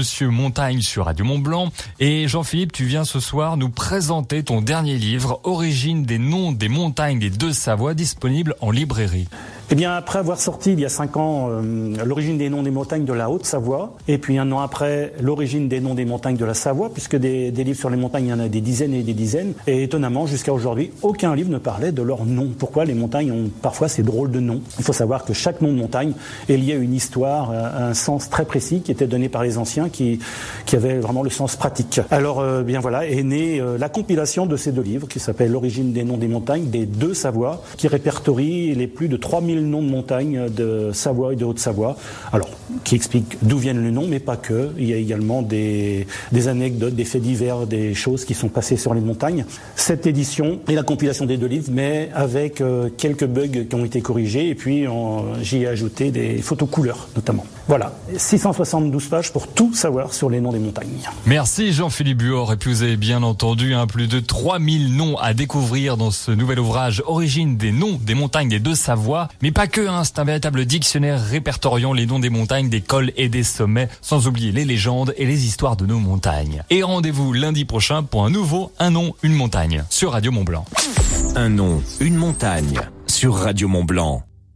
Monsieur Montagne sur Radio Mont Blanc. Et Jean-Philippe, tu viens ce soir nous présenter ton dernier livre, Origine des noms des montagnes des deux Savoies, disponible en librairie. Eh bien, après avoir sorti il y a cinq ans euh, l'origine des noms des montagnes de la Haute-Savoie, et puis un an après l'origine des noms des montagnes de la Savoie, puisque des, livres sur les montagnes, il y en a des dizaines et des dizaines, et étonnamment, jusqu'à aujourd'hui, aucun livre ne parlait de leur nom. Pourquoi les montagnes ont parfois ces drôles de noms? Il faut savoir que chaque nom de montagne est lié à une histoire, à un sens très précis qui était donné par les anciens, qui, qui avait vraiment le sens pratique. Alors, euh, bien voilà, est née euh, la compilation de ces deux livres, qui s'appelle L'origine des noms des montagnes des deux Savoies, qui répertorie les plus de 3000 noms de montagnes de Savoie et de Haute-Savoie. Alors, qui explique d'où viennent les noms, mais pas que. Il y a également des, anecdotes, des faits divers, des choses qui sont passées sur les montagnes. Cette édition est la compilation des deux livres, mais avec euh, quelques bugs qui ont été corrigés, et puis j'y ai ajouté des photos couleurs, notamment. Voilà, 672 pages pour tout savoir sur les noms des montagnes. Merci Jean-Philippe Buor. Et puis vous avez bien entendu hein, plus de 3000 noms à découvrir dans ce nouvel ouvrage Origine des noms des montagnes des deux Savoies. Mais pas que, hein, c'est un véritable dictionnaire répertoriant les noms des montagnes, des cols et des sommets, sans oublier les légendes et les histoires de nos montagnes. Et rendez-vous lundi prochain pour un nouveau Un nom, une montagne sur Radio Mont Blanc. Un nom, une montagne sur Radio Mont Blanc.